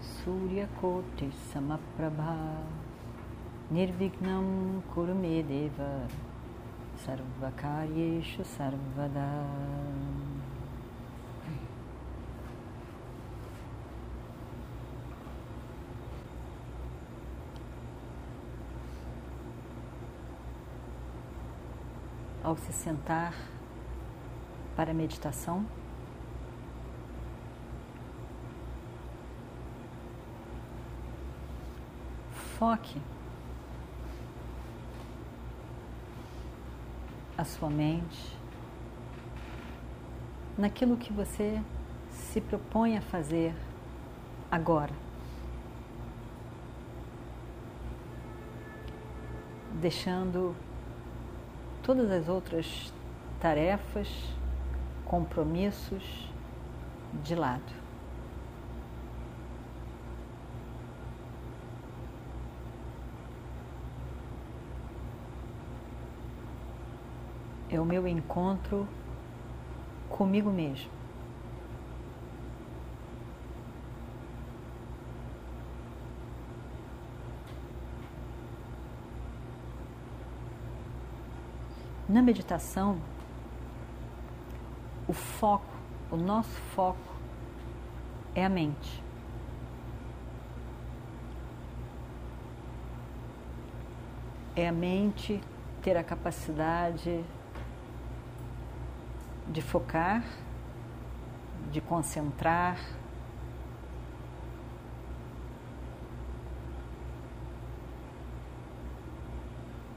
Mahakaya Suryakoti Samaprabha. Nirvignam Kurumedeva Sarvakaryeshu Sarvada Ao se sentar para a meditação, foque a sua mente naquilo que você se propõe a fazer agora. Deixando todas as outras tarefas, compromissos de lado. É o meu encontro comigo mesmo. Na meditação, o foco, o nosso foco é a mente. É a mente ter a capacidade de focar, de concentrar.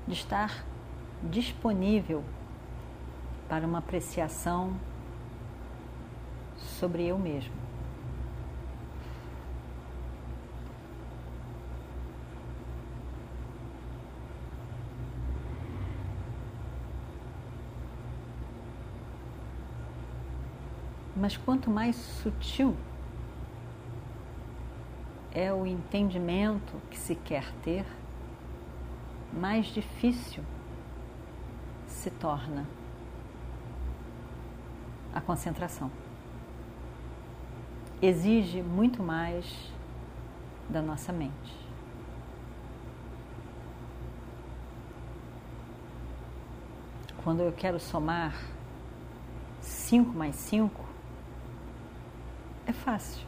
De estar disponível para uma apreciação sobre eu mesmo. Mas quanto mais sutil é o entendimento que se quer ter, mais difícil se torna a concentração. Exige muito mais da nossa mente. Quando eu quero somar 5 mais 5, é fácil.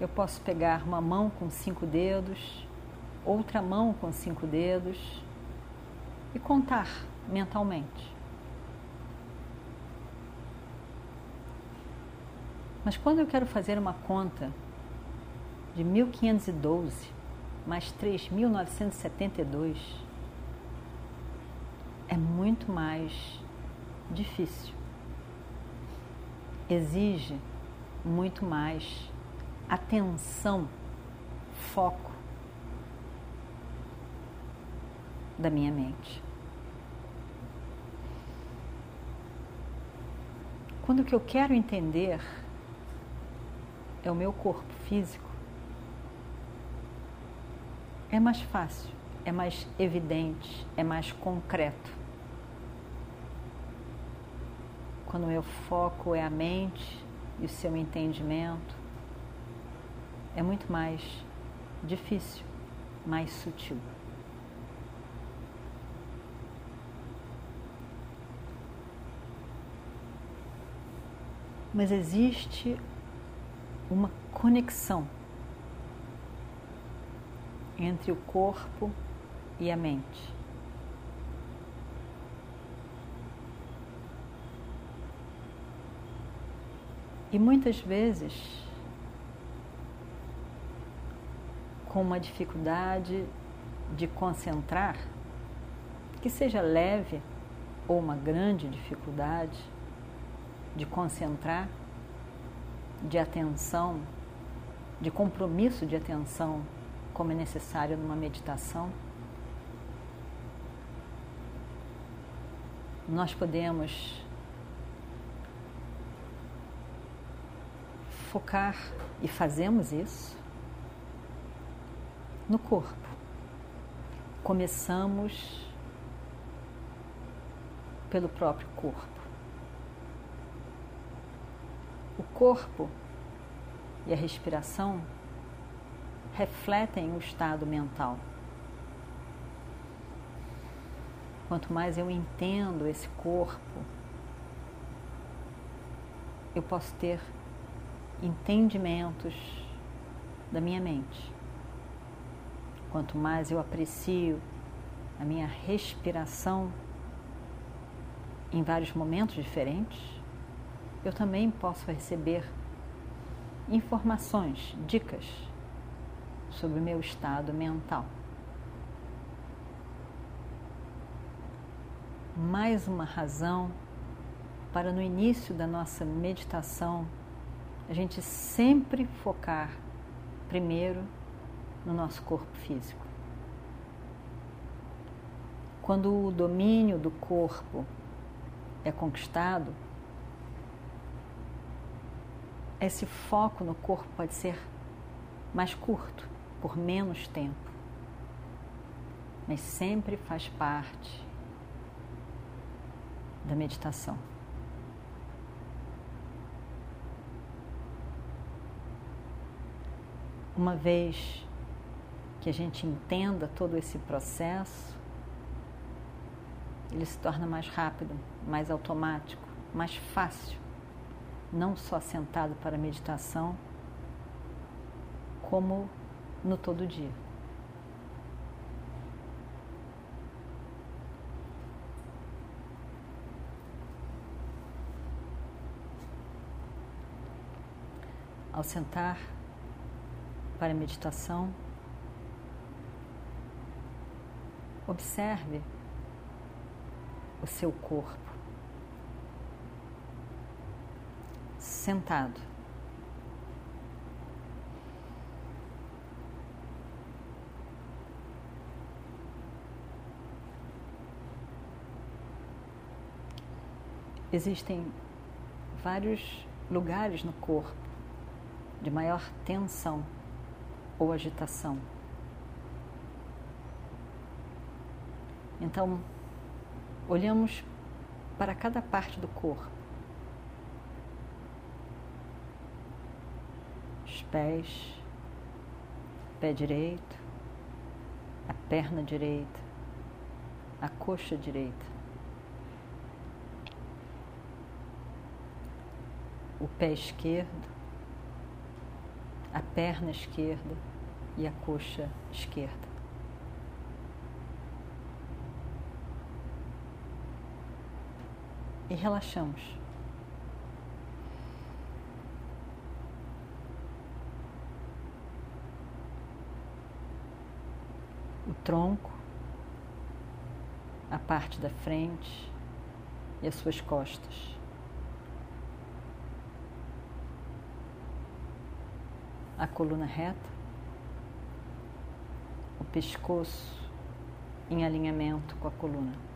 Eu posso pegar uma mão com cinco dedos, outra mão com cinco dedos e contar mentalmente. Mas quando eu quero fazer uma conta de 1512 mais 3.972, é muito mais difícil. Exige muito mais atenção, foco da minha mente. Quando o que eu quero entender é o meu corpo físico, é mais fácil, é mais evidente, é mais concreto. Quando o meu foco é a mente, e o seu entendimento é muito mais difícil, mais sutil. Mas existe uma conexão entre o corpo e a mente. E muitas vezes, com uma dificuldade de concentrar, que seja leve ou uma grande dificuldade de concentrar, de atenção de compromisso de atenção como é necessário numa meditação, nós podemos focar e fazemos isso no corpo. Começamos pelo próprio corpo. O corpo e a respiração refletem o estado mental. Quanto mais eu entendo esse corpo, eu posso ter entendimentos da minha mente. Quanto mais eu aprecio a minha respiração em vários momentos diferentes, eu também posso receber informações, dicas sobre o meu estado mental. Mais uma razão para no início da nossa meditação a gente sempre focar primeiro no nosso corpo físico. Quando o domínio do corpo é conquistado, esse foco no corpo pode ser mais curto, por menos tempo, mas sempre faz parte da meditação. Uma vez que a gente entenda todo esse processo, ele se torna mais rápido, mais automático, mais fácil, não só sentado para meditação, como no todo dia. Ao sentar para a meditação, observe o seu corpo sentado. Existem vários lugares no corpo de maior tensão ou agitação. Então, olhamos para cada parte do corpo. Os pés, pé direito, a perna direita, a coxa direita, o pé esquerdo, a perna esquerda e a coxa esquerda. e relaxamos. O tronco, a parte da frente e as suas costas. A coluna reta, pescoço em alinhamento com a coluna.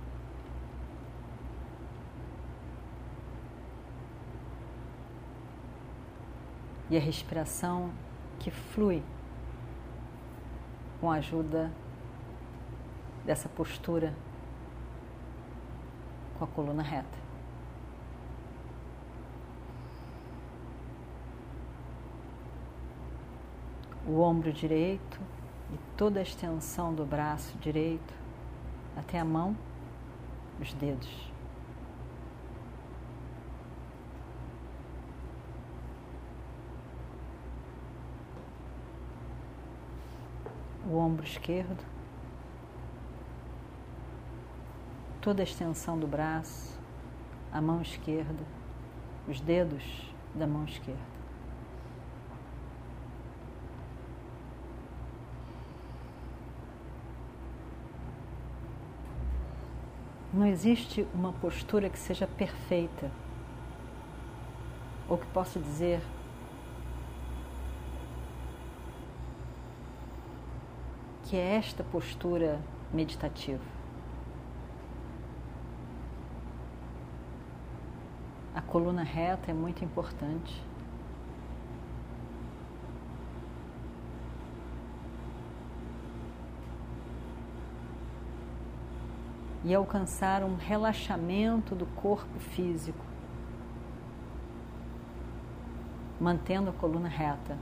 e a respiração que flui com a ajuda dessa postura com a coluna reta. O ombro direito e toda a extensão do braço direito até a mão, os dedos. o ombro esquerdo, toda a extensão do braço, a mão esquerda, os dedos da mão esquerda. Não existe uma postura que seja perfeita, ou que possa dizer que é esta postura meditativa. A coluna reta é muito importante. E alcançar um relaxamento do corpo físico, mantendo a coluna reta,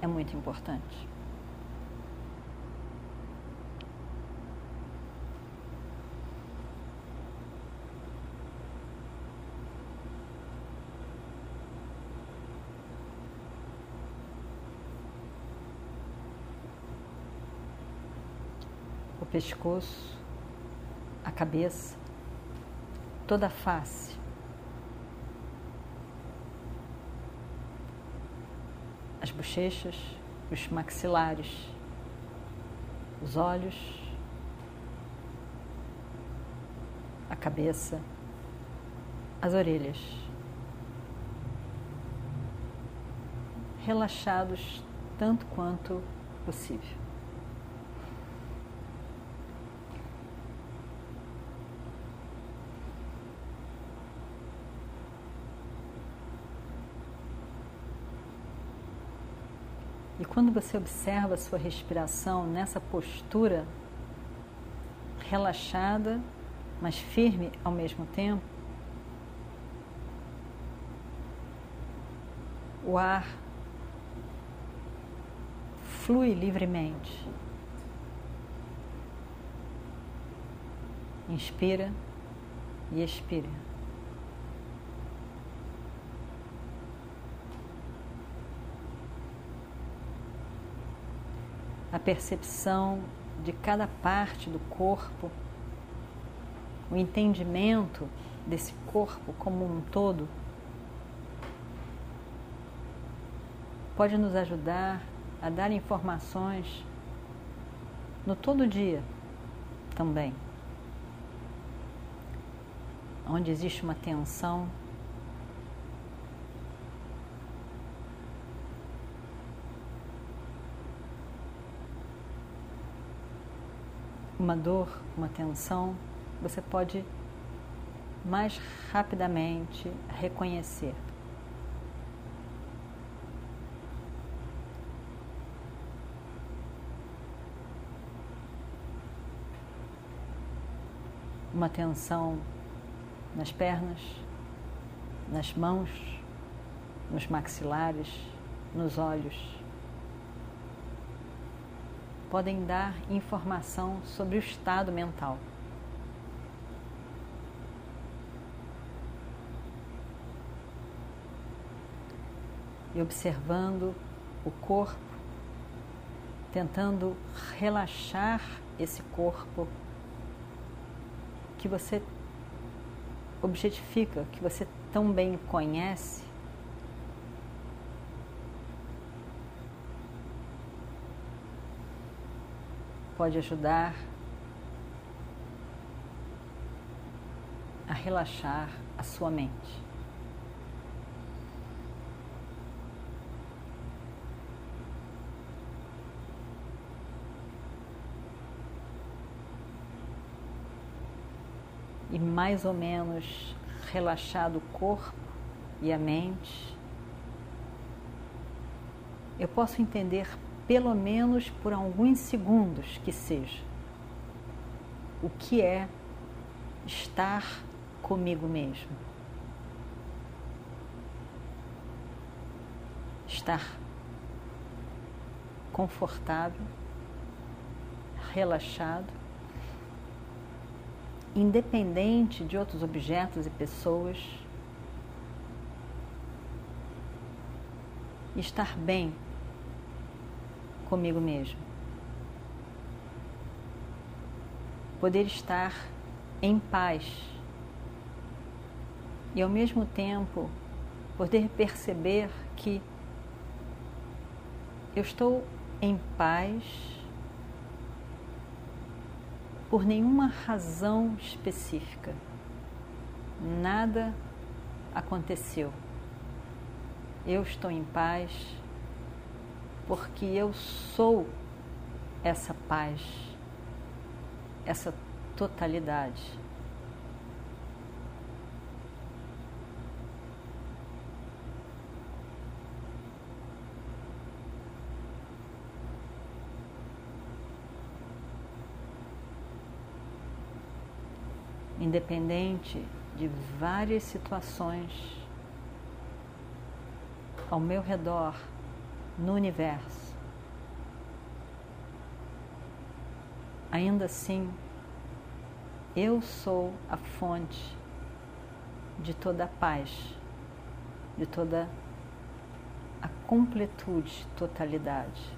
é muito importante. pescoço, cabeça, toda a face. As bochechas, os maxilares, os olhos, a cabeça, as orelhas. Relaxados tanto quanto possível. Quando você observa a sua respiração nessa postura relaxada, mas firme ao mesmo tempo, o ar flui livremente. Inspira e expira. A percepção de cada parte do corpo, o entendimento desse corpo como um todo, pode nos ajudar a dar informações no todo dia também. Onde existe uma tensão, uma dor, uma tensão, você pode mais rapidamente reconhecer. Uma tensão nas pernas, nas mãos, nos maxilares, nos olhos podem dar informação sobre o estado mental. E observando o corpo, tentando relaxar esse corpo que você objetifica, que você tão bem conhece pode ajudar a relaxar a sua mente. E mais ou menos relaxado o corpo e a mente, eu posso entender pelo menos por alguns segundos que seja, o que é estar comigo mesmo. Estar confortável, relaxado, independente de outros objetos e pessoas. Estar bem comigo mesmo. Poder estar em paz e ao mesmo tempo poder perceber que eu estou em paz por nenhuma razão específica. Nada aconteceu. Eu estou em paz porque eu sou essa paz, essa totalidade. independente de várias situações ao meu redor, no universo. Ainda assim, eu sou a fonte de toda a paz, de toda a completude, totalidade.